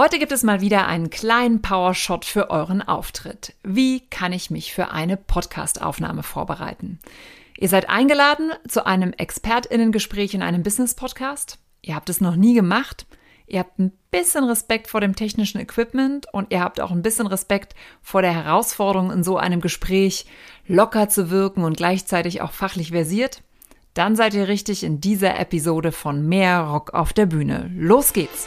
Heute gibt es mal wieder einen kleinen Powershot für euren Auftritt. Wie kann ich mich für eine Podcast-Aufnahme vorbereiten? Ihr seid eingeladen zu einem ExpertInnen-Gespräch in einem Business-Podcast. Ihr habt es noch nie gemacht. Ihr habt ein bisschen Respekt vor dem technischen Equipment und ihr habt auch ein bisschen Respekt vor der Herausforderung, in so einem Gespräch locker zu wirken und gleichzeitig auch fachlich versiert. Dann seid ihr richtig in dieser Episode von Mehr Rock auf der Bühne. Los geht's!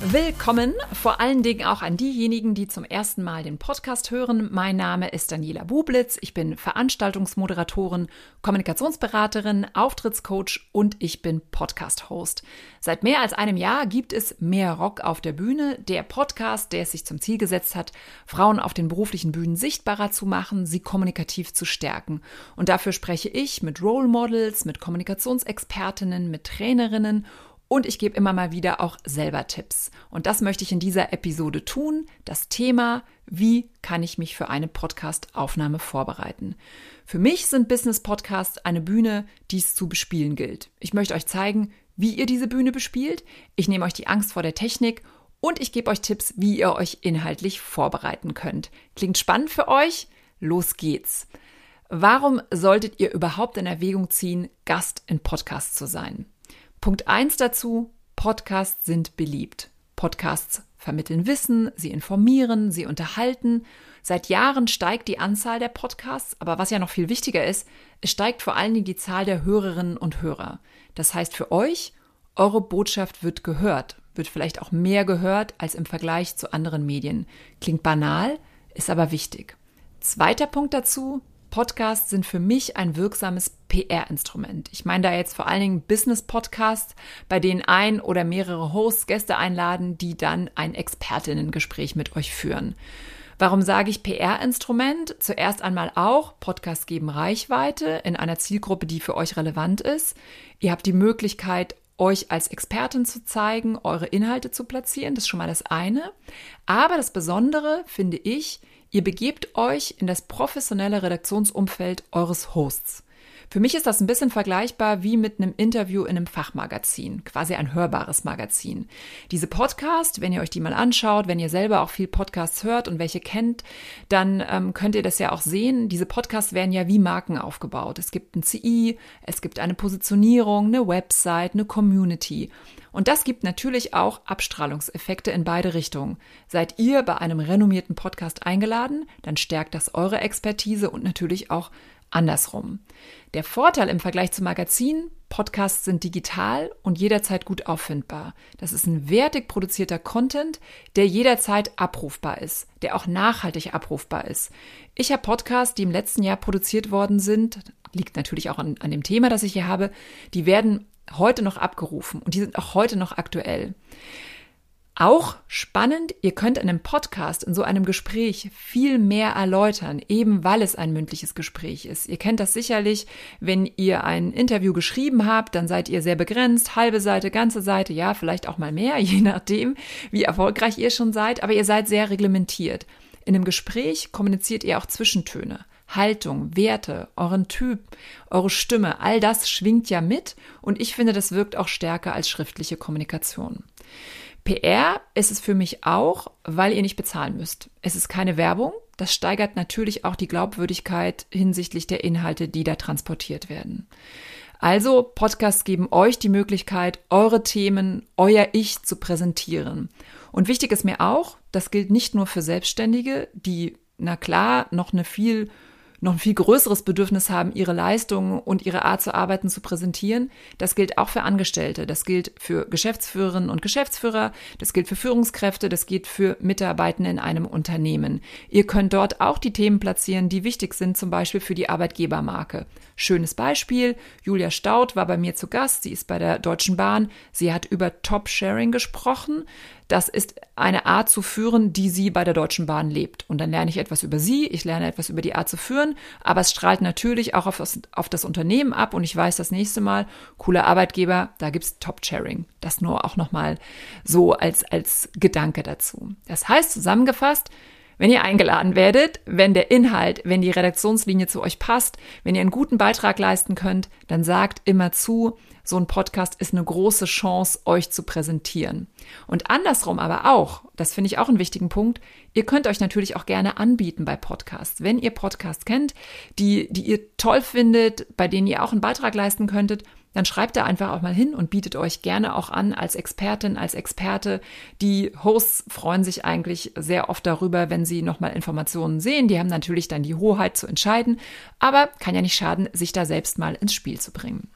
Willkommen, vor allen Dingen auch an diejenigen, die zum ersten Mal den Podcast hören. Mein Name ist Daniela Bublitz. Ich bin Veranstaltungsmoderatorin, Kommunikationsberaterin, Auftrittscoach und ich bin Podcast-Host. Seit mehr als einem Jahr gibt es Mehr Rock auf der Bühne, der Podcast, der es sich zum Ziel gesetzt hat, Frauen auf den beruflichen Bühnen sichtbarer zu machen, sie kommunikativ zu stärken. Und dafür spreche ich mit Role Models, mit Kommunikationsexpertinnen, mit Trainerinnen ich gebe immer mal wieder auch selber Tipps. Und das möchte ich in dieser Episode tun. Das Thema, wie kann ich mich für eine Podcast-Aufnahme vorbereiten? Für mich sind Business-Podcasts eine Bühne, die es zu bespielen gilt. Ich möchte euch zeigen, wie ihr diese Bühne bespielt. Ich nehme euch die Angst vor der Technik und ich gebe euch Tipps, wie ihr euch inhaltlich vorbereiten könnt. Klingt spannend für euch? Los geht's. Warum solltet ihr überhaupt in Erwägung ziehen, Gast in Podcasts zu sein? Punkt 1 dazu, Podcasts sind beliebt. Podcasts vermitteln Wissen, sie informieren, sie unterhalten. Seit Jahren steigt die Anzahl der Podcasts, aber was ja noch viel wichtiger ist, es steigt vor allen Dingen die Zahl der Hörerinnen und Hörer. Das heißt für euch, eure Botschaft wird gehört, wird vielleicht auch mehr gehört als im Vergleich zu anderen Medien. Klingt banal, ist aber wichtig. Zweiter Punkt dazu, Podcasts sind für mich ein wirksames PR-Instrument. Ich meine da jetzt vor allen Dingen Business-Podcasts, bei denen ein oder mehrere Hosts Gäste einladen, die dann ein Expertinnengespräch mit euch führen. Warum sage ich PR-Instrument? Zuerst einmal auch, Podcasts geben Reichweite in einer Zielgruppe, die für euch relevant ist. Ihr habt die Möglichkeit, euch als Expertin zu zeigen, eure Inhalte zu platzieren. Das ist schon mal das eine. Aber das Besondere finde ich, Ihr begebt euch in das professionelle Redaktionsumfeld eures Hosts. Für mich ist das ein bisschen vergleichbar wie mit einem Interview in einem Fachmagazin, quasi ein hörbares Magazin. Diese Podcast, wenn ihr euch die mal anschaut, wenn ihr selber auch viel Podcasts hört und welche kennt, dann ähm, könnt ihr das ja auch sehen. Diese Podcasts werden ja wie Marken aufgebaut. Es gibt ein CI, es gibt eine Positionierung, eine Website, eine Community. Und das gibt natürlich auch Abstrahlungseffekte in beide Richtungen. Seid ihr bei einem renommierten Podcast eingeladen, dann stärkt das eure Expertise und natürlich auch andersrum. Der Vorteil im Vergleich zum Magazin, Podcasts sind digital und jederzeit gut auffindbar. Das ist ein wertig produzierter Content, der jederzeit abrufbar ist, der auch nachhaltig abrufbar ist. Ich habe Podcasts, die im letzten Jahr produziert worden sind, liegt natürlich auch an, an dem Thema, das ich hier habe, die werden heute noch abgerufen und die sind auch heute noch aktuell. Auch spannend, ihr könnt in einem Podcast, in so einem Gespräch viel mehr erläutern, eben weil es ein mündliches Gespräch ist. Ihr kennt das sicherlich, wenn ihr ein Interview geschrieben habt, dann seid ihr sehr begrenzt, halbe Seite, ganze Seite, ja, vielleicht auch mal mehr, je nachdem, wie erfolgreich ihr schon seid, aber ihr seid sehr reglementiert. In einem Gespräch kommuniziert ihr auch Zwischentöne. Haltung, Werte, euren Typ, eure Stimme, all das schwingt ja mit und ich finde, das wirkt auch stärker als schriftliche Kommunikation. PR ist es für mich auch, weil ihr nicht bezahlen müsst. Es ist keine Werbung. Das steigert natürlich auch die Glaubwürdigkeit hinsichtlich der Inhalte, die da transportiert werden. Also, Podcasts geben euch die Möglichkeit, eure Themen, euer Ich zu präsentieren. Und wichtig ist mir auch, das gilt nicht nur für Selbstständige, die, na klar, noch eine viel noch ein viel größeres Bedürfnis haben, ihre Leistungen und ihre Art zu arbeiten zu präsentieren. Das gilt auch für Angestellte, das gilt für Geschäftsführerinnen und Geschäftsführer, das gilt für Führungskräfte, das gilt für Mitarbeitende in einem Unternehmen. Ihr könnt dort auch die Themen platzieren, die wichtig sind, zum Beispiel für die Arbeitgebermarke. Schönes Beispiel, Julia Staud war bei mir zu Gast, sie ist bei der Deutschen Bahn, sie hat über Top-Sharing gesprochen. das ist eine Art zu führen, die sie bei der Deutschen Bahn lebt. Und dann lerne ich etwas über sie, ich lerne etwas über die Art zu führen, aber es strahlt natürlich auch auf das, auf das Unternehmen ab und ich weiß das nächste Mal, cooler Arbeitgeber, da gibt's Top-Sharing. Das nur auch nochmal so als, als Gedanke dazu. Das heißt zusammengefasst, wenn ihr eingeladen werdet, wenn der Inhalt, wenn die Redaktionslinie zu euch passt, wenn ihr einen guten Beitrag leisten könnt, dann sagt immer zu, so ein Podcast ist eine große Chance, euch zu präsentieren. Und andersrum aber auch, das finde ich auch einen wichtigen Punkt, ihr könnt euch natürlich auch gerne anbieten bei Podcasts. Wenn ihr Podcasts kennt, die, die ihr toll findet, bei denen ihr auch einen Beitrag leisten könntet, dann schreibt da einfach auch mal hin und bietet euch gerne auch an als Expertin, als Experte. Die Hosts freuen sich eigentlich sehr oft darüber, wenn sie nochmal Informationen sehen. Die haben natürlich dann die Hoheit zu entscheiden, aber kann ja nicht schaden, sich da selbst mal ins Spiel zu bringen.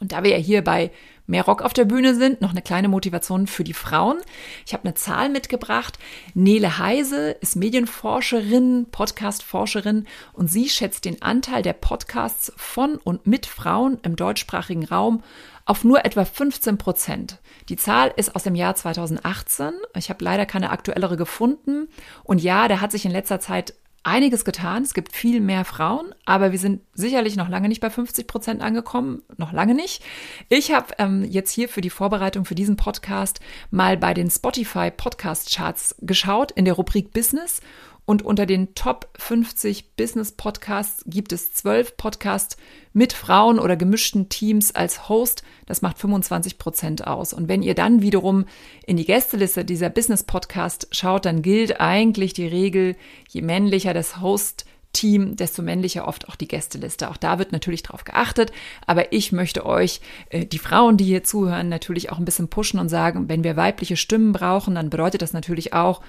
Und da wir ja hier bei mehr Rock auf der Bühne sind, noch eine kleine Motivation für die Frauen. Ich habe eine Zahl mitgebracht. Nele Heise ist Medienforscherin, Podcastforscherin und sie schätzt den Anteil der Podcasts von und mit Frauen im deutschsprachigen Raum auf nur etwa 15 Prozent. Die Zahl ist aus dem Jahr 2018. Ich habe leider keine aktuellere gefunden. Und ja, da hat sich in letzter Zeit einiges getan. Es gibt viel mehr Frauen, aber wir sind sicherlich noch lange nicht bei 50 Prozent angekommen. Noch lange nicht. Ich habe ähm, jetzt hier für die Vorbereitung für diesen Podcast mal bei den Spotify Podcast Charts geschaut in der Rubrik Business und unter den Top 50 Business Podcasts gibt es zwölf Podcasts mit Frauen oder gemischten Teams als Host. Das macht 25 Prozent aus. Und wenn ihr dann wiederum in die Gästeliste dieser Business Podcast schaut, dann gilt eigentlich die Regel, je männlicher das Host Team, desto männlicher oft auch die Gästeliste. Auch da wird natürlich drauf geachtet. Aber ich möchte euch, äh, die Frauen, die hier zuhören, natürlich auch ein bisschen pushen und sagen, wenn wir weibliche Stimmen brauchen, dann bedeutet das natürlich auch,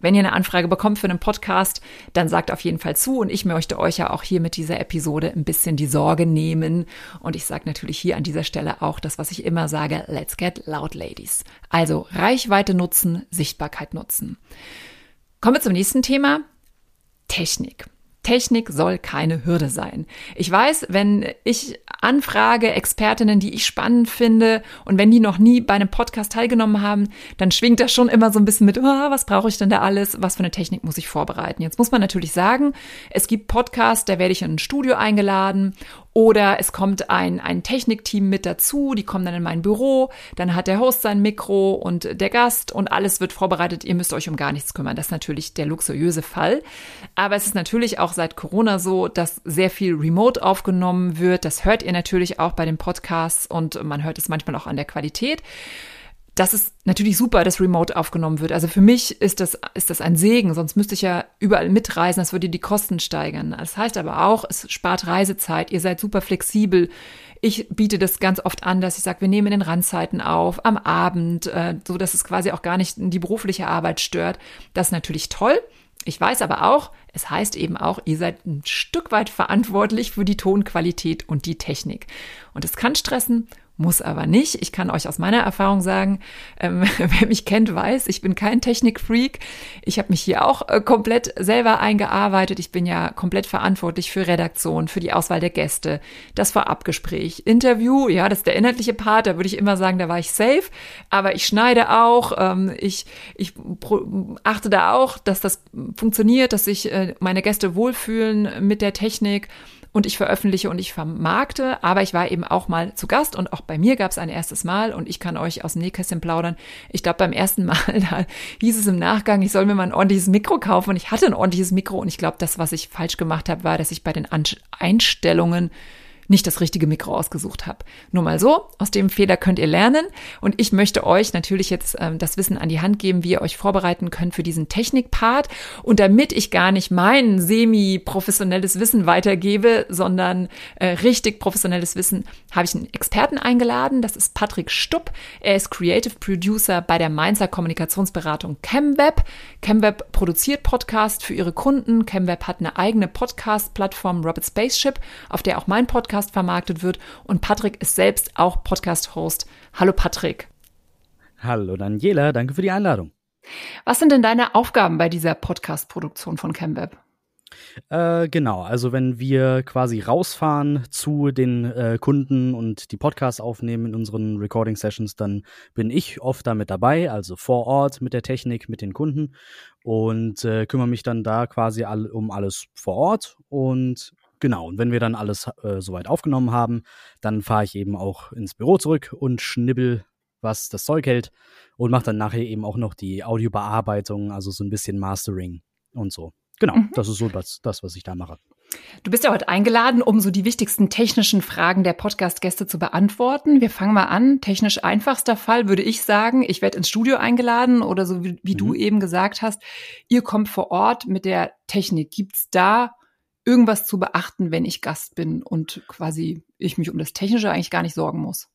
wenn ihr eine Anfrage bekommt für einen Podcast, dann sagt auf jeden Fall zu. Und ich möchte euch ja auch hier mit dieser Episode ein bisschen die Sorge nehmen. Und ich sage natürlich hier an dieser Stelle auch das, was ich immer sage, let's get loud, ladies. Also Reichweite nutzen, Sichtbarkeit nutzen. Kommen wir zum nächsten Thema. Technik. Technik soll keine Hürde sein. Ich weiß, wenn ich anfrage Expertinnen, die ich spannend finde und wenn die noch nie bei einem Podcast teilgenommen haben, dann schwingt das schon immer so ein bisschen mit, oh, was brauche ich denn da alles? Was für eine Technik muss ich vorbereiten? Jetzt muss man natürlich sagen, es gibt Podcasts, da werde ich in ein Studio eingeladen oder es kommt ein, ein Technikteam mit dazu, die kommen dann in mein Büro, dann hat der Host sein Mikro und der Gast und alles wird vorbereitet. Ihr müsst euch um gar nichts kümmern. Das ist natürlich der luxuriöse Fall. Aber es ist natürlich auch seit Corona so, dass sehr viel remote aufgenommen wird. Das hört ihr natürlich auch bei den Podcasts und man hört es manchmal auch an der Qualität das ist natürlich super, dass Remote aufgenommen wird. Also für mich ist das, ist das ein Segen, sonst müsste ich ja überall mitreisen, das würde die Kosten steigern. Das heißt aber auch, es spart Reisezeit, ihr seid super flexibel. Ich biete das ganz oft an, dass ich sage, wir nehmen in den Randzeiten auf, am Abend, äh, so dass es quasi auch gar nicht die berufliche Arbeit stört. Das ist natürlich toll. Ich weiß aber auch, es heißt eben auch, ihr seid ein Stück weit verantwortlich für die Tonqualität und die Technik. Und es kann stressen muss aber nicht. Ich kann euch aus meiner Erfahrung sagen, ähm, wer mich kennt, weiß, ich bin kein Technikfreak. Ich habe mich hier auch äh, komplett selber eingearbeitet. Ich bin ja komplett verantwortlich für Redaktion, für die Auswahl der Gäste, das Vorabgespräch, Interview. Ja, das ist der inhaltliche Part. Da würde ich immer sagen, da war ich safe. Aber ich schneide auch. Ähm, ich ich achte da auch, dass das funktioniert, dass sich äh, meine Gäste wohlfühlen mit der Technik und ich veröffentliche und ich vermarkte, aber ich war eben auch mal zu Gast und auch bei mir gab es ein erstes Mal und ich kann euch aus dem Nähkästchen plaudern. Ich glaube, beim ersten Mal, da hieß es im Nachgang, ich soll mir mal ein ordentliches Mikro kaufen und ich hatte ein ordentliches Mikro und ich glaube, das, was ich falsch gemacht habe, war, dass ich bei den Einstellungen nicht das richtige Mikro ausgesucht habe. Nur mal so, aus dem Fehler könnt ihr lernen. Und ich möchte euch natürlich jetzt ähm, das Wissen an die Hand geben, wie ihr euch vorbereiten könnt für diesen Technikpart. Und damit ich gar nicht mein semi-professionelles Wissen weitergebe, sondern äh, richtig professionelles Wissen, habe ich einen Experten eingeladen. Das ist Patrick Stupp. Er ist Creative Producer bei der Mainzer Kommunikationsberatung ChemWeb. ChemWeb produziert Podcast für ihre Kunden. ChemWeb hat eine eigene Podcast-Plattform Robert Spaceship, auf der auch mein Podcast Podcast vermarktet wird. Und Patrick ist selbst auch Podcast-Host. Hallo Patrick. Hallo Daniela, danke für die Einladung. Was sind denn deine Aufgaben bei dieser Podcast-Produktion von ChemWeb? Äh, genau, also wenn wir quasi rausfahren zu den äh, Kunden und die Podcasts aufnehmen in unseren Recording Sessions, dann bin ich oft damit dabei, also vor Ort mit der Technik, mit den Kunden und äh, kümmere mich dann da quasi all, um alles vor Ort und genau, und wenn wir dann alles äh, soweit aufgenommen haben, dann fahre ich eben auch ins Büro zurück und schnibbel was das Zeug hält und mache dann nachher eben auch noch die Audiobearbeitung, also so ein bisschen Mastering und so. Genau, mhm. das ist so das, das, was ich da mache. Du bist ja heute eingeladen, um so die wichtigsten technischen Fragen der Podcast-Gäste zu beantworten. Wir fangen mal an. Technisch einfachster Fall würde ich sagen, ich werde ins Studio eingeladen oder so wie, wie mhm. du eben gesagt hast, ihr kommt vor Ort mit der Technik. Gibt's da irgendwas zu beachten, wenn ich Gast bin und quasi ich mich um das Technische eigentlich gar nicht sorgen muss?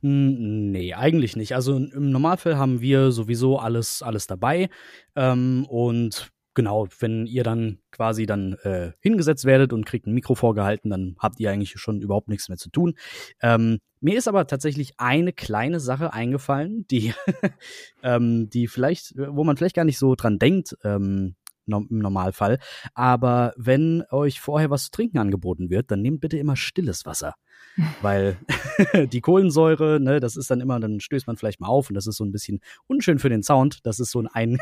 Nee, eigentlich nicht. Also im Normalfall haben wir sowieso alles, alles dabei. Ähm, und genau, wenn ihr dann quasi dann äh, hingesetzt werdet und kriegt ein Mikro vorgehalten, dann habt ihr eigentlich schon überhaupt nichts mehr zu tun. Ähm, mir ist aber tatsächlich eine kleine Sache eingefallen, die, ähm, die vielleicht, wo man vielleicht gar nicht so dran denkt, ähm, im Normalfall. Aber wenn euch vorher was zu trinken angeboten wird, dann nehmt bitte immer stilles Wasser. Weil die Kohlensäure, ne, das ist dann immer, dann stößt man vielleicht mal auf und das ist so ein bisschen unschön für den Sound. Das ist so ein,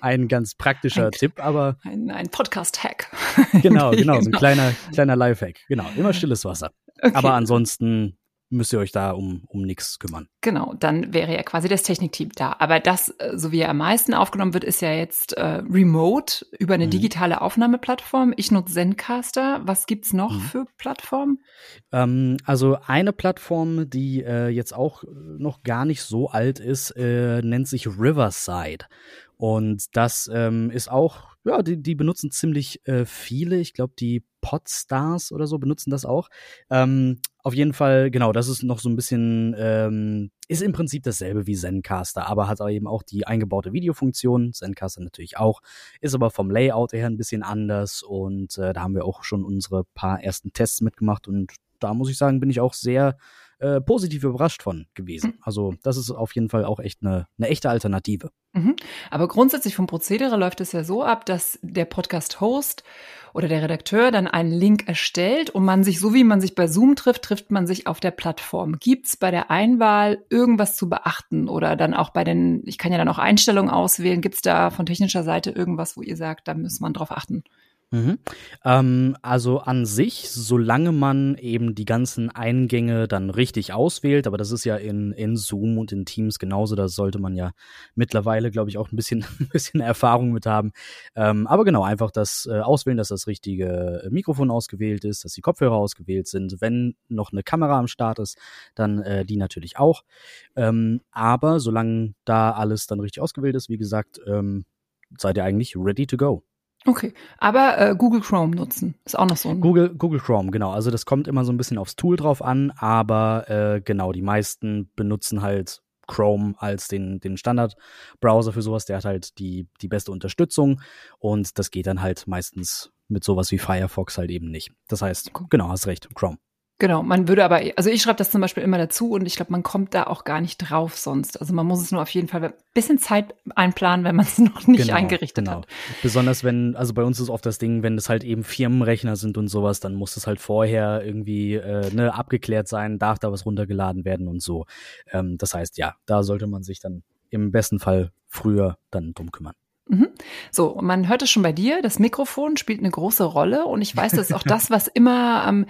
ein ganz praktischer ein, Tipp, aber. Ein, ein Podcast-Hack. Genau, genau, so ein genau. kleiner, kleiner Live-Hack. Genau, immer stilles Wasser. Okay. Aber ansonsten müsst ihr euch da um, um nichts kümmern. Genau, dann wäre ja quasi das Technikteam da. Aber das, äh, so wie er am meisten aufgenommen wird, ist ja jetzt äh, remote über eine mhm. digitale Aufnahmeplattform. Ich nutze Zencaster. Was gibt's noch mhm. für Plattformen? Ähm, also eine Plattform, die äh, jetzt auch noch gar nicht so alt ist, äh, nennt sich Riverside. Und das ähm, ist auch, ja, die, die benutzen ziemlich äh, viele. Ich glaube, die Podstars oder so benutzen das auch. Ähm, auf jeden Fall, genau, das ist noch so ein bisschen, ähm, ist im Prinzip dasselbe wie Zencaster, aber hat eben auch die eingebaute Videofunktion. Zencaster natürlich auch, ist aber vom Layout her ein bisschen anders und äh, da haben wir auch schon unsere paar ersten Tests mitgemacht und da muss ich sagen, bin ich auch sehr äh, positiv überrascht von gewesen. Mhm. Also das ist auf jeden Fall auch echt eine, eine echte Alternative. Mhm. Aber grundsätzlich vom Prozedere läuft es ja so ab, dass der Podcast-Host oder der Redakteur dann einen Link erstellt und man sich, so wie man sich bei Zoom trifft, trifft man sich auf der Plattform. Gibt es bei der Einwahl irgendwas zu beachten oder dann auch bei den, ich kann ja dann auch Einstellungen auswählen, gibt es da von technischer Seite irgendwas, wo ihr sagt, da muss man drauf achten? Mhm. Ähm, also an sich, solange man eben die ganzen Eingänge dann richtig auswählt, aber das ist ja in, in Zoom und in Teams genauso, da sollte man ja mittlerweile, glaube ich, auch ein bisschen, ein bisschen Erfahrung mit haben. Ähm, aber genau, einfach das äh, auswählen, dass das richtige Mikrofon ausgewählt ist, dass die Kopfhörer ausgewählt sind. Wenn noch eine Kamera am Start ist, dann äh, die natürlich auch. Ähm, aber solange da alles dann richtig ausgewählt ist, wie gesagt, ähm, seid ihr eigentlich ready to go. Okay, aber äh, Google Chrome nutzen ist auch noch so ein. Google, Google Chrome, genau. Also das kommt immer so ein bisschen aufs Tool drauf an, aber äh, genau, die meisten benutzen halt Chrome als den, den Standard-Browser für sowas. Der hat halt die, die beste Unterstützung und das geht dann halt meistens mit sowas wie Firefox halt eben nicht. Das heißt, genau, hast recht, Chrome. Genau, man würde aber, also ich schreibe das zum Beispiel immer dazu und ich glaube, man kommt da auch gar nicht drauf sonst. Also man muss es nur auf jeden Fall ein bisschen Zeit einplanen, wenn man es noch nicht genau, eingerichtet genau. hat. Besonders wenn, also bei uns ist oft das Ding, wenn es halt eben Firmenrechner sind und sowas, dann muss es halt vorher irgendwie äh, ne, abgeklärt sein, darf da was runtergeladen werden und so. Ähm, das heißt, ja, da sollte man sich dann im besten Fall früher dann drum kümmern. Mhm. So, man hört es schon bei dir, das Mikrofon spielt eine große Rolle und ich weiß, das ist auch das, was immer ähm,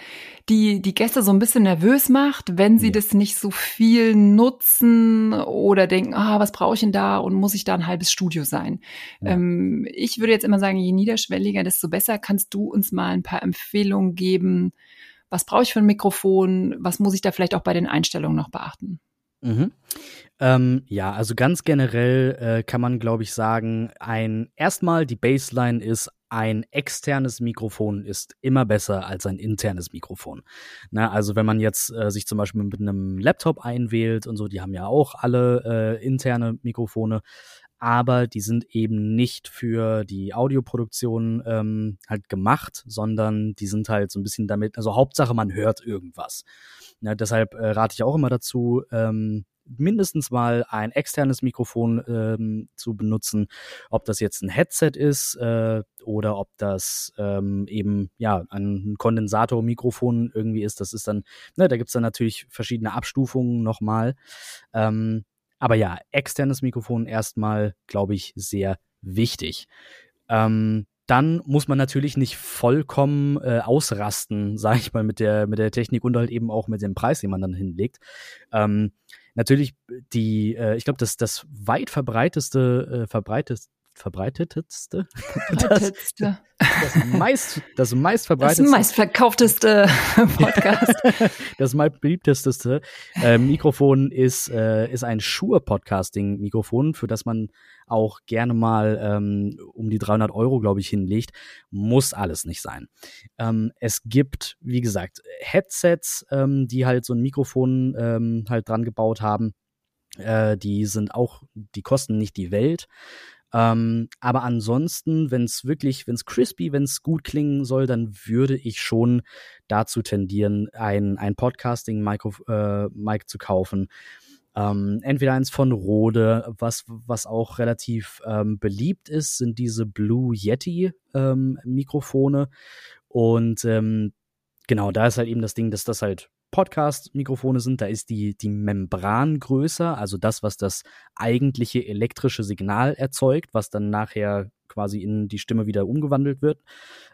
die, die Gäste so ein bisschen nervös macht, wenn sie ja. das nicht so viel nutzen oder denken, ah, was brauche ich denn da und muss ich da ein halbes Studio sein? Ja. Ähm, ich würde jetzt immer sagen, je niederschwelliger, desto besser. Kannst du uns mal ein paar Empfehlungen geben? Was brauche ich für ein Mikrofon? Was muss ich da vielleicht auch bei den Einstellungen noch beachten? Mhm. Ähm, ja, also ganz generell äh, kann man, glaube ich, sagen, ein erstmal die Baseline ist ein externes Mikrofon ist immer besser als ein internes Mikrofon. Na, also wenn man jetzt äh, sich zum Beispiel mit einem Laptop einwählt und so, die haben ja auch alle äh, interne Mikrofone, aber die sind eben nicht für die Audioproduktion ähm, halt gemacht, sondern die sind halt so ein bisschen damit, also Hauptsache man hört irgendwas. Na, deshalb äh, rate ich auch immer dazu, ähm, mindestens mal ein externes Mikrofon ähm, zu benutzen, ob das jetzt ein Headset ist äh, oder ob das ähm, eben ja ein Kondensatormikrofon irgendwie ist. Das ist dann, ne, da gibt's dann natürlich verschiedene Abstufungen nochmal. Ähm, aber ja, externes Mikrofon erstmal, glaube ich, sehr wichtig. Ähm, dann muss man natürlich nicht vollkommen äh, ausrasten, sage ich mal, mit der, mit der Technik und halt eben auch mit dem Preis, den man dann hinlegt. Ähm, natürlich die, äh, ich glaube, das, das weit verbreiteste, äh, verbreitest, verbreitetste, das, das meist, das meist verbreitetste, das meistverkaufteste Podcast, das meistbeliebteste äh, Mikrofon ist äh, ist ein Shure Podcasting Mikrofon, für das man auch gerne mal ähm, um die 300 Euro, glaube ich, hinlegt. Muss alles nicht sein. Ähm, es gibt, wie gesagt, Headsets, ähm, die halt so ein Mikrofon ähm, halt dran gebaut haben. Äh, die sind auch, die kosten nicht die Welt. Ähm, aber ansonsten, wenn es wirklich, wenn es crispy, wenn es gut klingen soll, dann würde ich schon dazu tendieren, ein, ein Podcasting-Mic äh, zu kaufen. Ähm, entweder eins von Rode, was, was auch relativ ähm, beliebt ist, sind diese Blue Yeti ähm, Mikrofone. Und ähm, genau, da ist halt eben das Ding, dass das halt Podcast-Mikrofone sind, da ist die, die Membran größer, also das, was das eigentliche elektrische Signal erzeugt, was dann nachher quasi in die Stimme wieder umgewandelt wird.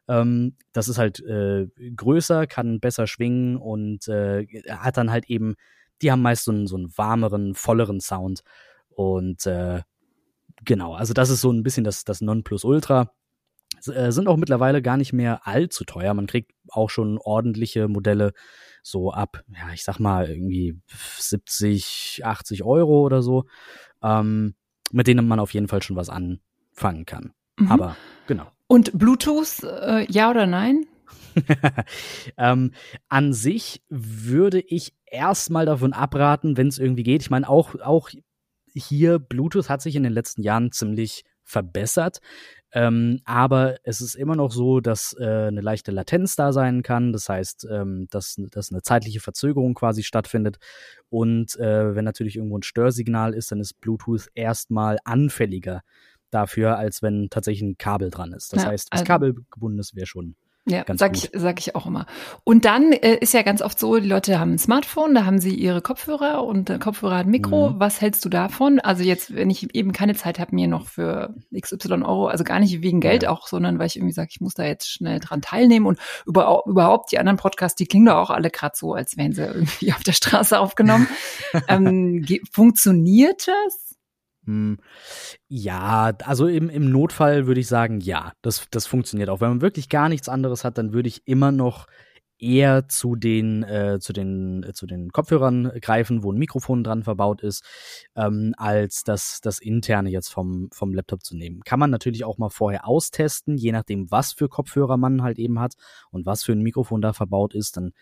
Ähm, das ist halt äh, größer, kann besser schwingen und äh, hat dann halt eben, die haben meist so einen, so einen warmeren, volleren Sound. Und äh, genau, also das ist so ein bisschen das, das Nonplusultra. Äh, sind auch mittlerweile gar nicht mehr allzu teuer. Man kriegt auch schon ordentliche Modelle so ab, ja, ich sag mal irgendwie 70, 80 Euro oder so, ähm, mit denen man auf jeden Fall schon was anfangen kann. Mhm. Aber genau. Und Bluetooth, äh, ja oder nein? ähm, an sich würde ich erstmal davon abraten, wenn es irgendwie geht. Ich meine, auch, auch hier, Bluetooth hat sich in den letzten Jahren ziemlich verbessert. Ähm, aber es ist immer noch so, dass äh, eine leichte Latenz da sein kann. Das heißt, ähm, dass, dass eine zeitliche Verzögerung quasi stattfindet. Und äh, wenn natürlich irgendwo ein Störsignal ist, dann ist Bluetooth erstmal anfälliger dafür, als wenn tatsächlich ein Kabel dran ist. Das ja, heißt, was also, kabelgebundenes wäre schon ja, ganz sag gut. ich, sag ich auch immer. Und dann äh, ist ja ganz oft so, die Leute haben ein Smartphone, da haben sie ihre Kopfhörer und der Kopfhörer hat ein Mikro. Mhm. Was hältst du davon? Also jetzt, wenn ich eben keine Zeit habe, mir noch für XY Euro, also gar nicht wegen Geld ja. auch, sondern weil ich irgendwie sage, ich muss da jetzt schnell dran teilnehmen und über, überhaupt die anderen Podcasts, die klingen doch auch alle gerade so, als wären sie irgendwie auf der Straße aufgenommen. ähm, funktioniert das? Hm, ja, also im, im Notfall würde ich sagen, ja, das, das funktioniert auch. Wenn man wirklich gar nichts anderes hat, dann würde ich immer noch eher zu den, äh, zu den, äh, zu den Kopfhörern greifen, wo ein Mikrofon dran verbaut ist, ähm, als das, das interne jetzt vom, vom Laptop zu nehmen. Kann man natürlich auch mal vorher austesten, je nachdem, was für Kopfhörer man halt eben hat und was für ein Mikrofon da verbaut ist, dann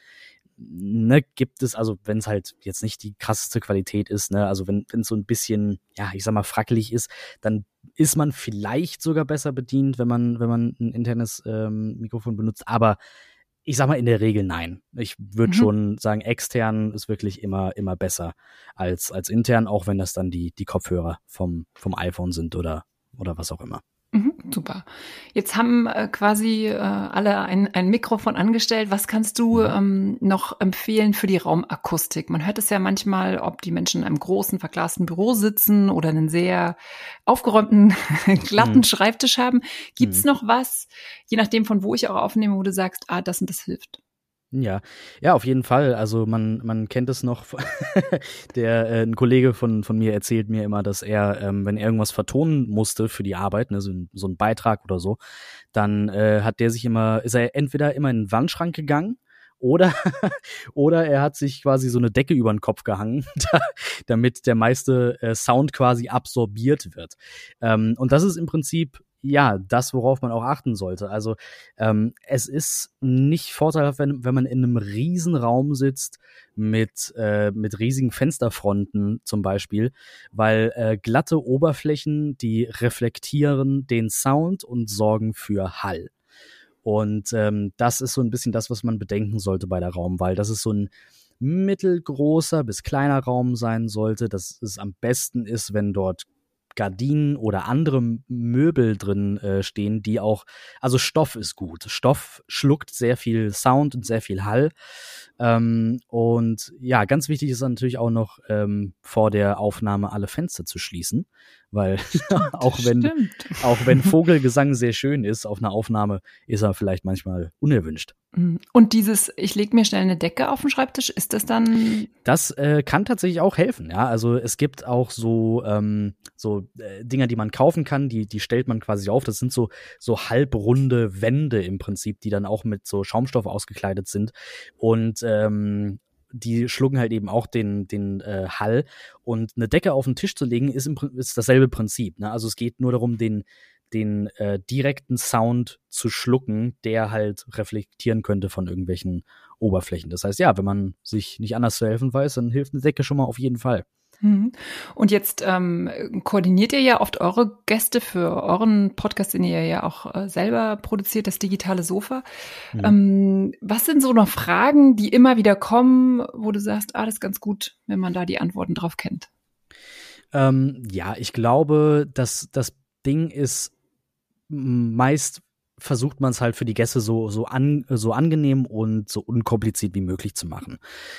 ne, gibt es, also wenn es halt jetzt nicht die krasseste Qualität ist, ne, also wenn es so ein bisschen, ja, ich sag mal, frackelig ist, dann ist man vielleicht sogar besser bedient, wenn man, wenn man ein internes ähm, Mikrofon benutzt, aber ich sag mal in der Regel nein. Ich würde mhm. schon sagen, extern ist wirklich immer, immer besser als, als intern, auch wenn das dann die, die Kopfhörer vom, vom iPhone sind oder, oder was auch immer. Super. Jetzt haben äh, quasi äh, alle ein, ein Mikrofon angestellt. Was kannst du ähm, noch empfehlen für die Raumakustik? Man hört es ja manchmal, ob die Menschen in einem großen, verglasten Büro sitzen oder einen sehr aufgeräumten, glatten mhm. Schreibtisch haben. Gibt's mhm. noch was, je nachdem von wo ich auch aufnehme, wo du sagst, ah, das und das hilft? Ja, ja, auf jeden Fall. Also man, man kennt es noch. der äh, ein Kollege von von mir erzählt mir immer, dass er, ähm, wenn er irgendwas vertonen musste für die Arbeit, ne, so, ein, so ein Beitrag oder so, dann äh, hat der sich immer, ist er entweder immer in den Wandschrank gegangen oder, oder er hat sich quasi so eine Decke über den Kopf gehangen, damit der meiste äh, Sound quasi absorbiert wird. Ähm, und das ist im Prinzip ja, das, worauf man auch achten sollte. Also ähm, es ist nicht vorteilhaft, wenn, wenn man in einem riesen Raum sitzt mit, äh, mit riesigen Fensterfronten zum Beispiel, weil äh, glatte Oberflächen, die reflektieren den Sound und sorgen für Hall. Und ähm, das ist so ein bisschen das, was man bedenken sollte bei der Raumwahl. Das ist so ein mittelgroßer bis kleiner Raum sein sollte, dass es am besten ist, wenn dort Gardinen oder andere Möbel drin äh, stehen, die auch, also Stoff ist gut. Stoff schluckt sehr viel Sound und sehr viel Hall. Ähm, und ja, ganz wichtig ist natürlich auch noch ähm, vor der Aufnahme alle Fenster zu schließen, weil auch wenn auch wenn Vogelgesang sehr schön ist auf einer Aufnahme, ist er vielleicht manchmal unerwünscht. Mhm. Und dieses, ich lege mir schnell eine Decke auf den Schreibtisch, ist das dann? Das äh, kann tatsächlich auch helfen. Ja, also es gibt auch so ähm, so äh, Dinger, die man kaufen kann, die die stellt man quasi auf. Das sind so so halbrunde Wände im Prinzip, die dann auch mit so Schaumstoff ausgekleidet sind und ähm, die schlucken halt eben auch den, den äh, Hall. Und eine Decke auf den Tisch zu legen, ist, im, ist dasselbe Prinzip. Ne? Also es geht nur darum, den, den äh, direkten Sound zu schlucken, der halt reflektieren könnte von irgendwelchen Oberflächen. Das heißt, ja, wenn man sich nicht anders zu helfen weiß, dann hilft eine Decke schon mal auf jeden Fall. Mhm. Und jetzt ähm, koordiniert ihr ja oft eure Gäste für euren Podcast, den ihr ja auch äh, selber produziert, das digitale Sofa. Mhm. Ähm, was sind so noch Fragen, die immer wieder kommen, wo du sagst, ah, das ist ganz gut, wenn man da die Antworten drauf kennt? Ähm, ja, ich glaube, dass das Ding ist meist versucht man es halt für die Gäste so, so, an, so angenehm und so unkompliziert wie möglich zu machen.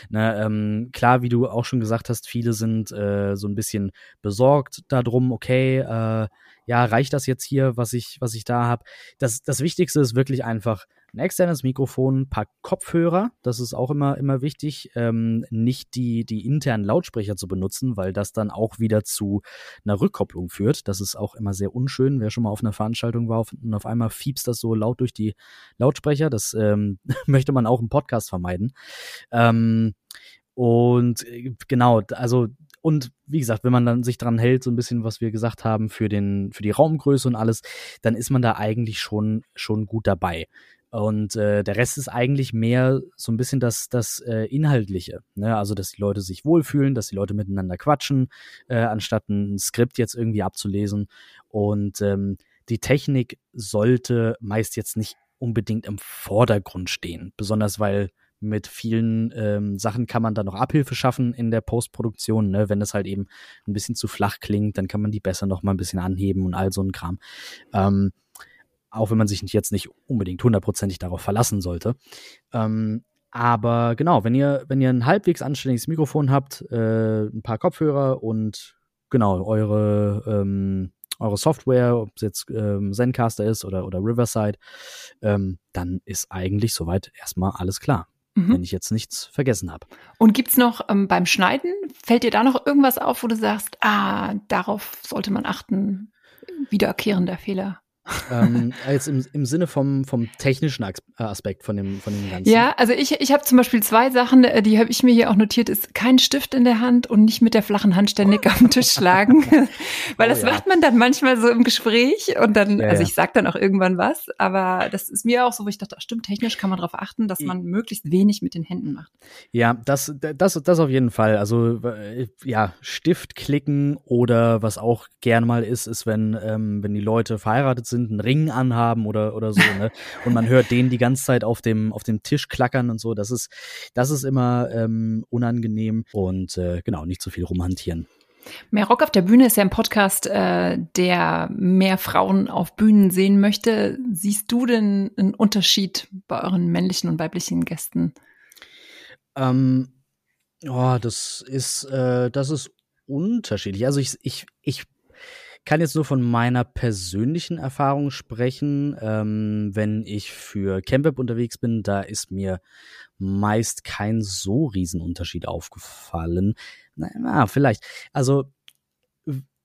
Ne, ähm, klar, wie du auch schon gesagt hast, viele sind äh, so ein bisschen besorgt darum, okay, äh, ja, reicht das jetzt hier, was ich, was ich da habe? Das, das Wichtigste ist wirklich einfach, ein externes Mikrofon, ein paar Kopfhörer, das ist auch immer, immer wichtig, ähm, nicht die, die internen Lautsprecher zu benutzen, weil das dann auch wieder zu einer Rückkopplung führt. Das ist auch immer sehr unschön. Wer schon mal auf einer Veranstaltung war und auf einmal fiebst das so laut durch die Lautsprecher, das ähm, möchte man auch im Podcast vermeiden. Ähm, und äh, genau, also und wie gesagt, wenn man dann sich dran hält, so ein bisschen, was wir gesagt haben, für den, für die Raumgröße und alles, dann ist man da eigentlich schon, schon gut dabei. Und äh, der Rest ist eigentlich mehr so ein bisschen das, das äh, Inhaltliche. Ne? Also, dass die Leute sich wohlfühlen, dass die Leute miteinander quatschen, äh, anstatt ein Skript jetzt irgendwie abzulesen. Und ähm, die Technik sollte meist jetzt nicht unbedingt im Vordergrund stehen. Besonders weil mit vielen ähm, Sachen kann man da noch Abhilfe schaffen in der Postproduktion. Ne? Wenn es halt eben ein bisschen zu flach klingt, dann kann man die besser noch mal ein bisschen anheben und all so ein Kram. Ähm, auch wenn man sich jetzt nicht unbedingt hundertprozentig darauf verlassen sollte. Ähm, aber genau, wenn ihr, wenn ihr ein halbwegs anständiges Mikrofon habt, äh, ein paar Kopfhörer und genau, eure, ähm, eure Software, ob es jetzt ähm, Zencaster ist oder, oder Riverside, ähm, dann ist eigentlich soweit erstmal alles klar. Mhm. Wenn ich jetzt nichts vergessen habe. Und gibt's noch ähm, beim Schneiden, fällt dir da noch irgendwas auf, wo du sagst, ah, darauf sollte man achten, wiederkehrender Fehler? Ähm, jetzt im, im Sinne vom, vom technischen äh, Aspekt von dem, von dem Ganzen. Ja, also ich, ich habe zum Beispiel zwei Sachen, äh, die habe ich mir hier auch notiert, ist kein Stift in der Hand und nicht mit der flachen Hand ständig auf den Tisch schlagen. Weil das oh, ja. macht man dann manchmal so im Gespräch und dann, ja, also ich sag dann auch irgendwann was, aber das ist mir auch so, wo ich dachte, ach, stimmt, technisch kann man darauf achten, dass man möglichst wenig mit den Händen macht. Ja, das, das, das auf jeden Fall. Also äh, ja, Stift klicken oder was auch gern mal ist, ist, wenn, ähm, wenn die Leute verheiratet sind, einen Ring anhaben oder, oder so, ne? Und man hört den die ganze Zeit auf dem, auf dem Tisch klackern und so. Das ist, das ist immer ähm, unangenehm und äh, genau, nicht zu so viel rumhantieren. Mehr Rock auf der Bühne ist ja ein Podcast, äh, der mehr Frauen auf Bühnen sehen möchte. Siehst du denn einen Unterschied bei euren männlichen und weiblichen Gästen? Ähm, oh, das ist, äh, das ist unterschiedlich. Also ich, ich, ich kann jetzt nur von meiner persönlichen Erfahrung sprechen. Ähm, wenn ich für CampWeb unterwegs bin, da ist mir meist kein so Riesenunterschied aufgefallen. Na, vielleicht. Also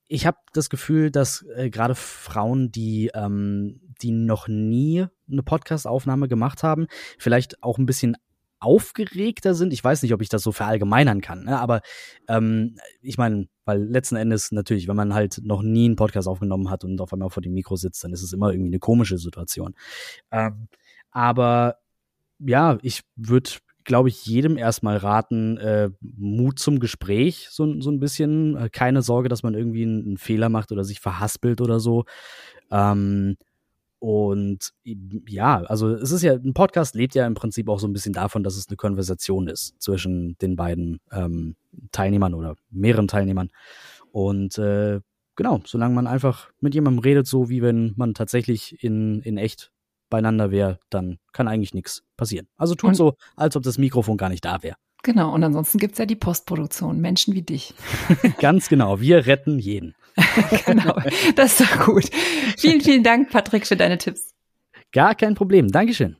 ich habe das Gefühl, dass äh, gerade Frauen, die, ähm, die noch nie eine Podcast-Aufnahme gemacht haben, vielleicht auch ein bisschen aufgeregter sind. Ich weiß nicht, ob ich das so verallgemeinern kann, ne? aber ähm, ich meine, weil letzten Endes natürlich, wenn man halt noch nie einen Podcast aufgenommen hat und auf einmal vor dem Mikro sitzt, dann ist es immer irgendwie eine komische Situation. Ähm, aber ja, ich würde glaube ich, jedem erstmal raten, äh, Mut zum Gespräch, so, so ein bisschen. Keine Sorge, dass man irgendwie einen, einen Fehler macht oder sich verhaspelt oder so. Ähm, und ja, also es ist ja, ein Podcast lebt ja im Prinzip auch so ein bisschen davon, dass es eine Konversation ist zwischen den beiden ähm, Teilnehmern oder mehreren Teilnehmern. Und äh, genau, solange man einfach mit jemandem redet, so wie wenn man tatsächlich in, in echt beieinander wäre, dann kann eigentlich nichts passieren. Also tut so, als ob das Mikrofon gar nicht da wäre. Genau, und ansonsten gibt's ja die Postproduktion, Menschen wie dich. Ganz genau, wir retten jeden. genau, das ist doch gut. Vielen, vielen Dank, Patrick, für deine Tipps. Gar kein Problem, Dankeschön.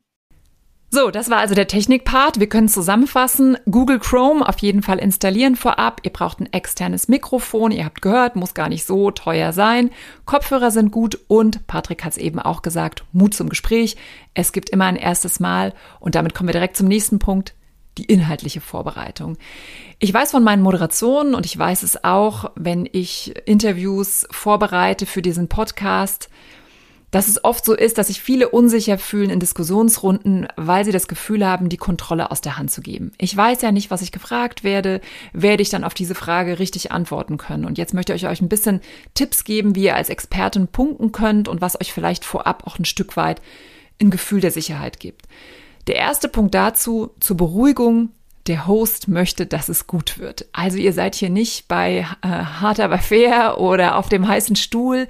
So, das war also der Technikpart. Wir können zusammenfassen. Google Chrome auf jeden Fall installieren vorab. Ihr braucht ein externes Mikrofon. Ihr habt gehört, muss gar nicht so teuer sein. Kopfhörer sind gut und Patrick hat es eben auch gesagt, Mut zum Gespräch. Es gibt immer ein erstes Mal und damit kommen wir direkt zum nächsten Punkt die inhaltliche Vorbereitung. Ich weiß von meinen Moderationen und ich weiß es auch, wenn ich Interviews vorbereite für diesen Podcast, dass es oft so ist, dass sich viele unsicher fühlen in Diskussionsrunden, weil sie das Gefühl haben, die Kontrolle aus der Hand zu geben. Ich weiß ja nicht, was ich gefragt werde, werde ich dann auf diese Frage richtig antworten können. Und jetzt möchte ich euch ein bisschen Tipps geben, wie ihr als Expertin punkten könnt und was euch vielleicht vorab auch ein Stück weit ein Gefühl der Sicherheit gibt. Der erste Punkt dazu, zur Beruhigung, der Host möchte, dass es gut wird. Also ihr seid hier nicht bei äh, Hart aber fair oder auf dem heißen Stuhl,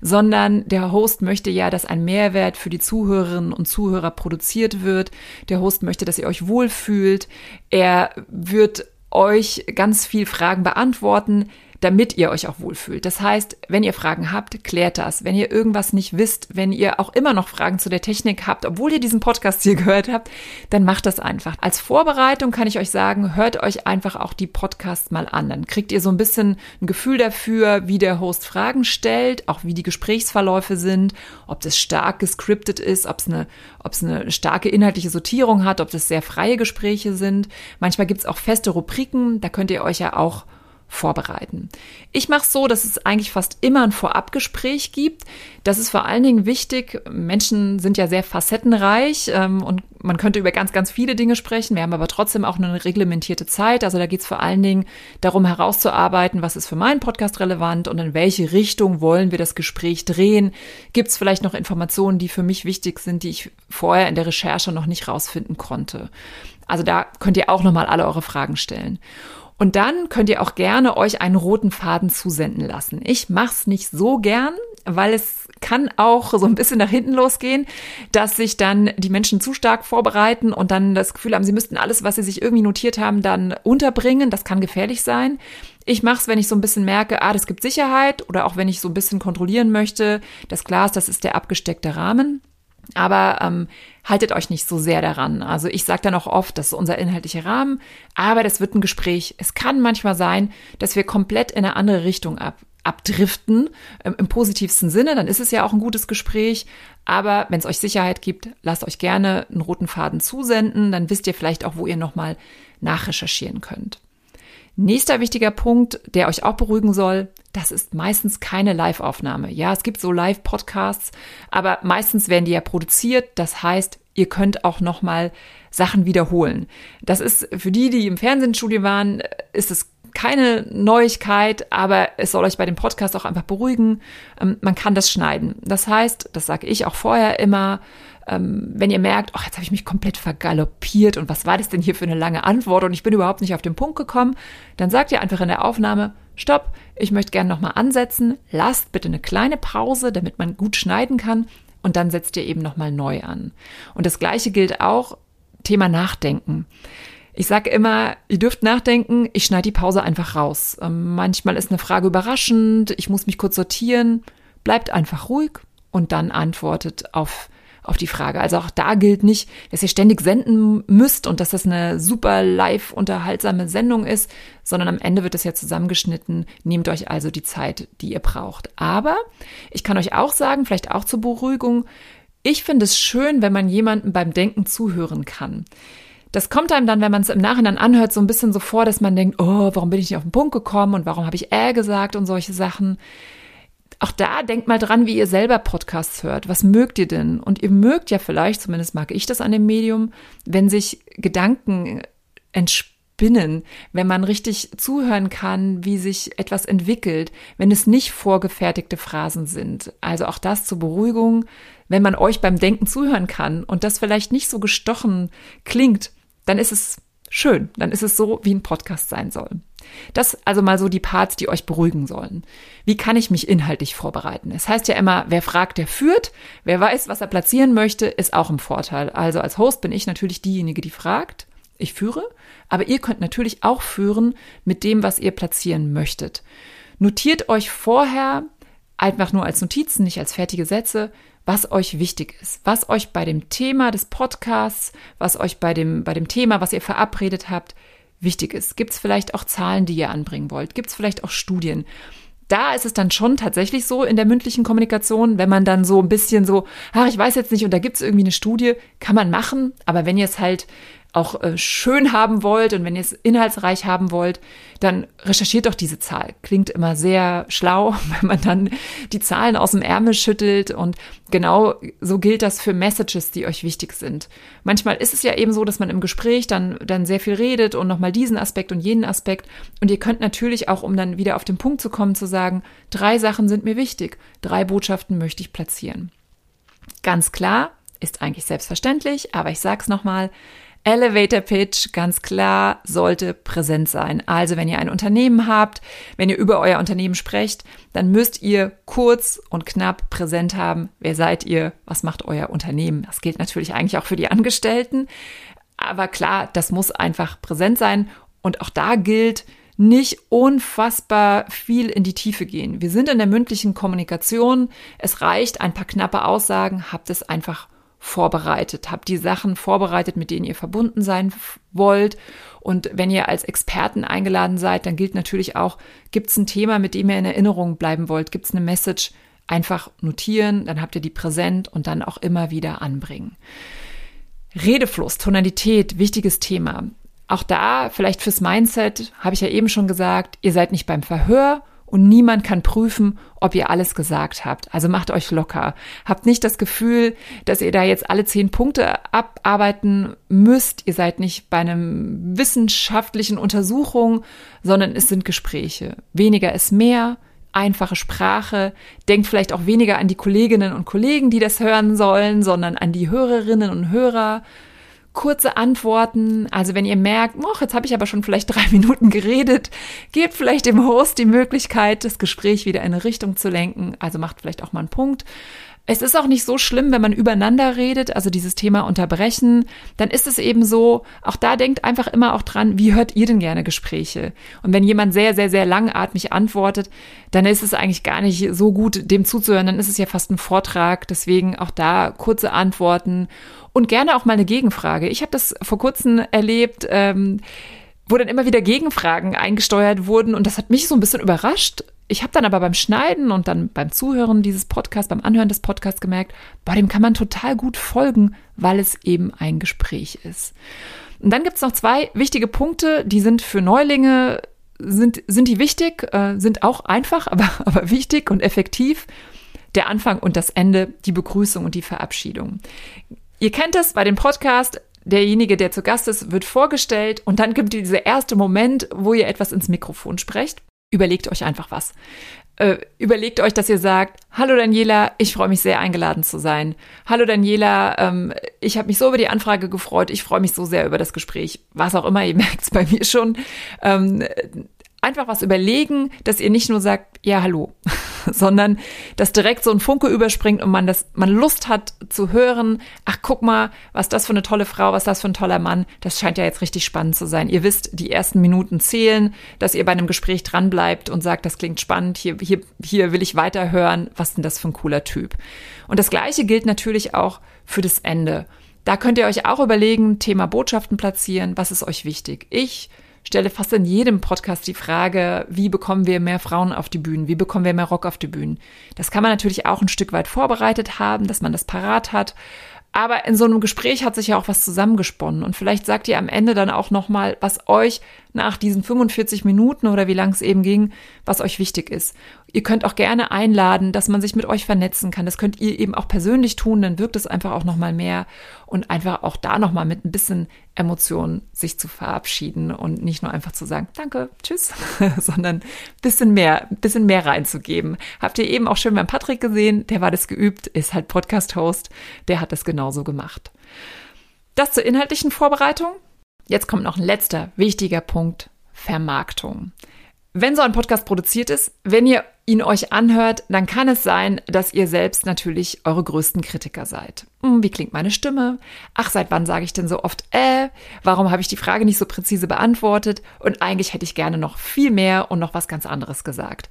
sondern der Host möchte ja, dass ein Mehrwert für die Zuhörerinnen und Zuhörer produziert wird. Der Host möchte, dass ihr euch wohlfühlt. Er wird euch ganz viel Fragen beantworten damit ihr euch auch wohlfühlt. Das heißt, wenn ihr Fragen habt, klärt das. Wenn ihr irgendwas nicht wisst, wenn ihr auch immer noch Fragen zu der Technik habt, obwohl ihr diesen Podcast hier gehört habt, dann macht das einfach. Als Vorbereitung kann ich euch sagen, hört euch einfach auch die Podcasts mal an. Dann kriegt ihr so ein bisschen ein Gefühl dafür, wie der Host Fragen stellt, auch wie die Gesprächsverläufe sind, ob das stark gescriptet ist, ob es eine, ob es eine starke inhaltliche Sortierung hat, ob das sehr freie Gespräche sind. Manchmal gibt es auch feste Rubriken, da könnt ihr euch ja auch vorbereiten. Ich mache es so, dass es eigentlich fast immer ein Vorabgespräch gibt. Das ist vor allen Dingen wichtig. Menschen sind ja sehr facettenreich ähm, und man könnte über ganz, ganz viele Dinge sprechen. Wir haben aber trotzdem auch eine reglementierte Zeit. Also da geht es vor allen Dingen darum herauszuarbeiten, was ist für meinen Podcast relevant und in welche Richtung wollen wir das Gespräch drehen. Gibt es vielleicht noch Informationen, die für mich wichtig sind, die ich vorher in der Recherche noch nicht rausfinden konnte. Also da könnt ihr auch nochmal alle eure Fragen stellen. Und dann könnt ihr auch gerne euch einen roten Faden zusenden lassen. Ich mach's nicht so gern, weil es kann auch so ein bisschen nach hinten losgehen, dass sich dann die Menschen zu stark vorbereiten und dann das Gefühl haben, sie müssten alles, was sie sich irgendwie notiert haben, dann unterbringen. Das kann gefährlich sein. Ich mache es, wenn ich so ein bisschen merke, ah, das gibt Sicherheit oder auch wenn ich so ein bisschen kontrollieren möchte. Das Glas, das ist der abgesteckte Rahmen. Aber ähm, haltet euch nicht so sehr daran. Also ich sage dann auch oft, das ist unser inhaltlicher Rahmen, aber das wird ein Gespräch. Es kann manchmal sein, dass wir komplett in eine andere Richtung ab, abdriften, ähm, im positivsten Sinne, dann ist es ja auch ein gutes Gespräch. Aber wenn es euch Sicherheit gibt, lasst euch gerne einen roten Faden zusenden, dann wisst ihr vielleicht auch, wo ihr nochmal nachrecherchieren könnt. Nächster wichtiger Punkt, der euch auch beruhigen soll, das ist meistens keine Live-Aufnahme. Ja, es gibt so Live-Podcasts, aber meistens werden die ja produziert. Das heißt, ihr könnt auch noch mal Sachen wiederholen. Das ist für die, die im Fernsehstudio waren, ist es keine Neuigkeit, aber es soll euch bei dem Podcast auch einfach beruhigen. Ähm, man kann das schneiden. Das heißt, das sage ich auch vorher immer, ähm, wenn ihr merkt, ach, jetzt habe ich mich komplett vergaloppiert und was war das denn hier für eine lange Antwort und ich bin überhaupt nicht auf den Punkt gekommen, dann sagt ihr einfach in der Aufnahme, stopp, ich möchte gerne nochmal ansetzen, lasst bitte eine kleine Pause, damit man gut schneiden kann und dann setzt ihr eben nochmal neu an. Und das gleiche gilt auch Thema Nachdenken. Ich sage immer, ihr dürft nachdenken, ich schneide die Pause einfach raus. Ähm, manchmal ist eine Frage überraschend, ich muss mich kurz sortieren. Bleibt einfach ruhig und dann antwortet auf auf die Frage. Also auch da gilt nicht, dass ihr ständig senden müsst und dass das eine super live unterhaltsame Sendung ist, sondern am Ende wird es ja zusammengeschnitten. Nehmt euch also die Zeit, die ihr braucht. Aber ich kann euch auch sagen, vielleicht auch zur Beruhigung, ich finde es schön, wenn man jemandem beim Denken zuhören kann. Das kommt einem dann, wenn man es im Nachhinein anhört, so ein bisschen so vor, dass man denkt, oh, warum bin ich nicht auf den Punkt gekommen und warum habe ich äh gesagt und solche Sachen. Auch da denkt mal dran, wie ihr selber Podcasts hört. Was mögt ihr denn? Und ihr mögt ja vielleicht, zumindest mag ich das an dem Medium, wenn sich Gedanken spinnen, wenn man richtig zuhören kann, wie sich etwas entwickelt, wenn es nicht vorgefertigte Phrasen sind. Also auch das zur Beruhigung, wenn man euch beim Denken zuhören kann und das vielleicht nicht so gestochen klingt, dann ist es schön, dann ist es so, wie ein Podcast sein soll. Das also mal so die Parts, die euch beruhigen sollen. Wie kann ich mich inhaltlich vorbereiten? Es heißt ja immer, wer fragt, der führt. Wer weiß, was er platzieren möchte, ist auch im Vorteil. Also als Host bin ich natürlich diejenige, die fragt. Ich führe, aber ihr könnt natürlich auch führen mit dem, was ihr platzieren möchtet. Notiert euch vorher einfach nur als Notizen, nicht als fertige Sätze, was euch wichtig ist, was euch bei dem Thema des Podcasts, was euch bei dem, bei dem Thema, was ihr verabredet habt, wichtig ist. Gibt es vielleicht auch Zahlen, die ihr anbringen wollt? Gibt es vielleicht auch Studien? Da ist es dann schon tatsächlich so in der mündlichen Kommunikation, wenn man dann so ein bisschen so, ach, ich weiß jetzt nicht, und da gibt es irgendwie eine Studie, kann man machen, aber wenn ihr es halt auch äh, schön haben wollt und wenn ihr es inhaltsreich haben wollt, dann recherchiert doch diese Zahl. Klingt immer sehr schlau, wenn man dann die Zahlen aus dem Ärmel schüttelt und genau so gilt das für Messages, die euch wichtig sind. Manchmal ist es ja eben so, dass man im Gespräch dann, dann sehr viel redet und nochmal diesen Aspekt und jenen Aspekt und ihr könnt natürlich auch, um dann wieder auf den Punkt zu kommen, zu sagen, drei Sachen sind mir wichtig, drei Botschaften möchte ich platzieren. Ganz klar, ist eigentlich selbstverständlich, aber ich sag's nochmal, Elevator Pitch, ganz klar, sollte präsent sein. Also wenn ihr ein Unternehmen habt, wenn ihr über euer Unternehmen sprecht, dann müsst ihr kurz und knapp präsent haben, wer seid ihr, was macht euer Unternehmen. Das gilt natürlich eigentlich auch für die Angestellten. Aber klar, das muss einfach präsent sein. Und auch da gilt, nicht unfassbar viel in die Tiefe gehen. Wir sind in der mündlichen Kommunikation. Es reicht ein paar knappe Aussagen, habt es einfach vorbereitet, habt die Sachen vorbereitet, mit denen ihr verbunden sein wollt. Und wenn ihr als Experten eingeladen seid, dann gilt natürlich auch, gibt es ein Thema, mit dem ihr in Erinnerung bleiben wollt, gibt es eine Message, einfach notieren, dann habt ihr die präsent und dann auch immer wieder anbringen. Redefluss, Tonalität, wichtiges Thema. Auch da, vielleicht fürs Mindset, habe ich ja eben schon gesagt, ihr seid nicht beim Verhör und niemand kann prüfen, ob ihr alles gesagt habt. Also macht euch locker. Habt nicht das Gefühl, dass ihr da jetzt alle zehn Punkte abarbeiten müsst. Ihr seid nicht bei einem wissenschaftlichen Untersuchung, sondern es sind Gespräche. Weniger ist mehr. Einfache Sprache. Denkt vielleicht auch weniger an die Kolleginnen und Kollegen, die das hören sollen, sondern an die Hörerinnen und Hörer kurze Antworten. Also wenn ihr merkt, oh, jetzt habe ich aber schon vielleicht drei Minuten geredet, gebt vielleicht dem Host die Möglichkeit, das Gespräch wieder in eine Richtung zu lenken. Also macht vielleicht auch mal einen Punkt. Es ist auch nicht so schlimm, wenn man übereinander redet, also dieses Thema unterbrechen. Dann ist es eben so, auch da denkt einfach immer auch dran, wie hört ihr denn gerne Gespräche? Und wenn jemand sehr, sehr, sehr langatmig antwortet, dann ist es eigentlich gar nicht so gut, dem zuzuhören. Dann ist es ja fast ein Vortrag. Deswegen auch da kurze Antworten und gerne auch mal eine Gegenfrage. Ich habe das vor kurzem erlebt, ähm, wo dann immer wieder Gegenfragen eingesteuert wurden und das hat mich so ein bisschen überrascht. Ich habe dann aber beim Schneiden und dann beim Zuhören dieses Podcasts, beim Anhören des Podcasts gemerkt, bei dem kann man total gut folgen, weil es eben ein Gespräch ist. Und dann gibt's noch zwei wichtige Punkte, die sind für Neulinge, sind, sind die wichtig, äh, sind auch einfach, aber, aber wichtig und effektiv. Der Anfang und das Ende, die Begrüßung und die Verabschiedung. Ihr kennt es bei dem Podcast, derjenige, der zu Gast ist, wird vorgestellt und dann gibt es dieser erste Moment, wo ihr etwas ins Mikrofon sprecht. Überlegt euch einfach was. Äh, überlegt euch, dass ihr sagt, hallo Daniela, ich freue mich sehr eingeladen zu sein. Hallo Daniela, ähm, ich habe mich so über die Anfrage gefreut, ich freue mich so sehr über das Gespräch. Was auch immer, ihr merkt es bei mir schon. Ähm, einfach was überlegen, dass ihr nicht nur sagt, ja, hallo, sondern dass direkt so ein Funke überspringt und man das, man Lust hat zu hören, ach, guck mal, was das für eine tolle Frau, was das für ein toller Mann, das scheint ja jetzt richtig spannend zu sein. Ihr wisst, die ersten Minuten zählen, dass ihr bei einem Gespräch dranbleibt und sagt, das klingt spannend, hier, hier, hier will ich weiterhören, was denn das für ein cooler Typ. Und das Gleiche gilt natürlich auch für das Ende. Da könnt ihr euch auch überlegen, Thema Botschaften platzieren, was ist euch wichtig? Ich stelle fast in jedem Podcast die Frage, wie bekommen wir mehr Frauen auf die Bühnen? Wie bekommen wir mehr Rock auf die Bühnen? Das kann man natürlich auch ein Stück weit vorbereitet haben, dass man das parat hat. Aber in so einem Gespräch hat sich ja auch was zusammengesponnen und vielleicht sagt ihr am Ende dann auch nochmal, was euch nach diesen 45 Minuten oder wie lang es eben ging, was euch wichtig ist. Ihr könnt auch gerne einladen, dass man sich mit euch vernetzen kann. Das könnt ihr eben auch persönlich tun, dann wirkt es einfach auch nochmal mehr und einfach auch da nochmal mit ein bisschen Emotionen sich zu verabschieden und nicht nur einfach zu sagen, danke, tschüss, sondern ein bisschen mehr, ein bisschen mehr reinzugeben. Habt ihr eben auch schön beim Patrick gesehen, der war das geübt, ist halt Podcast-Host, der hat das genauso gemacht. Das zur inhaltlichen Vorbereitung. Jetzt kommt noch ein letzter wichtiger Punkt, Vermarktung. Wenn so ein Podcast produziert ist, wenn ihr ihn euch anhört, dann kann es sein, dass ihr selbst natürlich eure größten Kritiker seid. Hm, wie klingt meine Stimme? Ach, seit wann sage ich denn so oft äh? Warum habe ich die Frage nicht so präzise beantwortet? Und eigentlich hätte ich gerne noch viel mehr und noch was ganz anderes gesagt.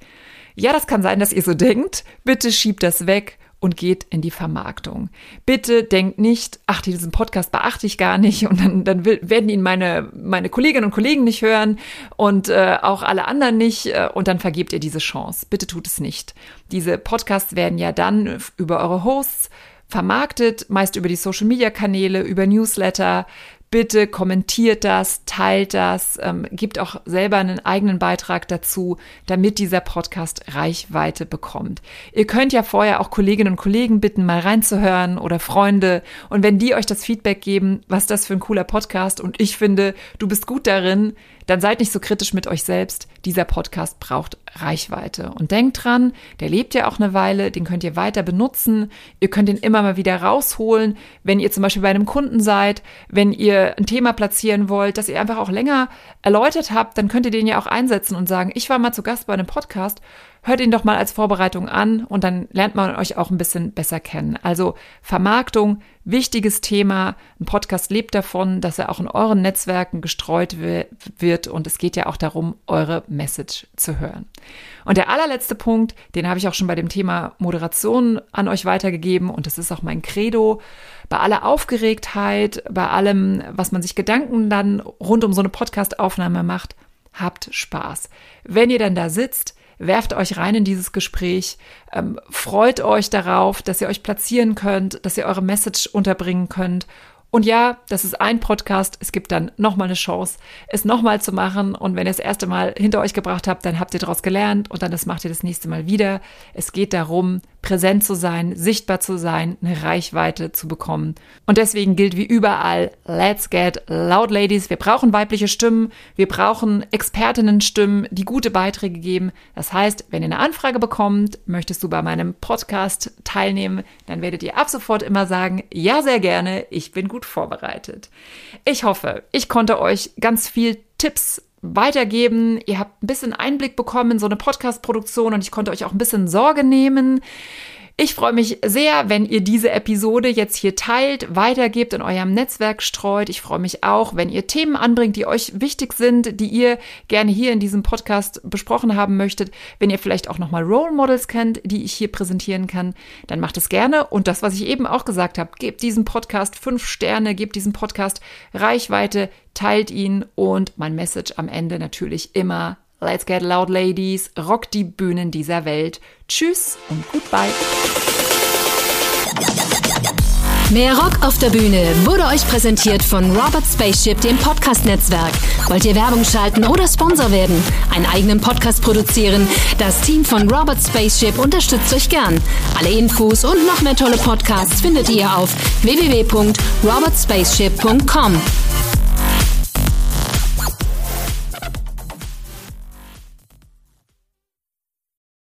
Ja, das kann sein, dass ihr so denkt. Bitte schiebt das weg und geht in die Vermarktung. Bitte denkt nicht, ach, diesen Podcast beachte ich gar nicht und dann, dann will, werden ihn meine, meine Kolleginnen und Kollegen nicht hören und äh, auch alle anderen nicht äh, und dann vergebt ihr diese Chance. Bitte tut es nicht. Diese Podcasts werden ja dann über eure Hosts vermarktet, meist über die Social-Media-Kanäle, über Newsletter, Bitte kommentiert das, teilt das, ähm, gibt auch selber einen eigenen Beitrag dazu, damit dieser Podcast Reichweite bekommt. Ihr könnt ja vorher auch Kolleginnen und Kollegen bitten, mal reinzuhören oder Freunde. Und wenn die euch das Feedback geben, was das für ein cooler Podcast und ich finde, du bist gut darin, dann seid nicht so kritisch mit euch selbst. Dieser Podcast braucht Reichweite. Und denkt dran, der lebt ja auch eine Weile, den könnt ihr weiter benutzen. Ihr könnt ihn immer mal wieder rausholen, wenn ihr zum Beispiel bei einem Kunden seid, wenn ihr ein Thema platzieren wollt, das ihr einfach auch länger erläutert habt, dann könnt ihr den ja auch einsetzen und sagen, ich war mal zu Gast bei einem Podcast hört ihn doch mal als Vorbereitung an und dann lernt man euch auch ein bisschen besser kennen. Also Vermarktung, wichtiges Thema. Ein Podcast lebt davon, dass er auch in euren Netzwerken gestreut wird und es geht ja auch darum, eure Message zu hören. Und der allerletzte Punkt, den habe ich auch schon bei dem Thema Moderation an euch weitergegeben und das ist auch mein Credo. Bei aller Aufgeregtheit, bei allem, was man sich Gedanken dann rund um so eine Podcast-Aufnahme macht, habt Spaß. Wenn ihr dann da sitzt, werft euch rein in dieses Gespräch, ähm, freut euch darauf, dass ihr euch platzieren könnt, dass ihr eure Message unterbringen könnt und ja, das ist ein Podcast. Es gibt dann nochmal eine Chance, es nochmal zu machen. Und wenn ihr das erste Mal hinter euch gebracht habt, dann habt ihr daraus gelernt und dann das macht ihr das nächste Mal wieder. Es geht darum, präsent zu sein, sichtbar zu sein, eine Reichweite zu bekommen. Und deswegen gilt wie überall, let's get loud, ladies. Wir brauchen weibliche Stimmen. Wir brauchen Expertinnenstimmen, die gute Beiträge geben. Das heißt, wenn ihr eine Anfrage bekommt, möchtest du bei meinem Podcast teilnehmen, dann werdet ihr ab sofort immer sagen, ja, sehr gerne. Ich bin gut gut vorbereitet. Ich hoffe, ich konnte euch ganz viel Tipps weitergeben. Ihr habt ein bisschen Einblick bekommen in so eine Podcast-Produktion und ich konnte euch auch ein bisschen Sorge nehmen. Ich freue mich sehr, wenn ihr diese Episode jetzt hier teilt, weitergebt, in eurem Netzwerk streut. Ich freue mich auch, wenn ihr Themen anbringt, die euch wichtig sind, die ihr gerne hier in diesem Podcast besprochen haben möchtet. Wenn ihr vielleicht auch nochmal Role Models kennt, die ich hier präsentieren kann, dann macht es gerne. Und das, was ich eben auch gesagt habe, gebt diesem Podcast fünf Sterne, gebt diesem Podcast Reichweite, teilt ihn und mein Message am Ende natürlich immer Let's get loud, ladies. Rock die Bühnen dieser Welt. Tschüss und goodbye. Mehr Rock auf der Bühne wurde euch präsentiert von Robert Spaceship, dem Podcast-Netzwerk. Wollt ihr Werbung schalten oder Sponsor werden? Einen eigenen Podcast produzieren? Das Team von Robert Spaceship unterstützt euch gern. Alle Infos und noch mehr tolle Podcasts findet ihr auf www.robertspaceship.com.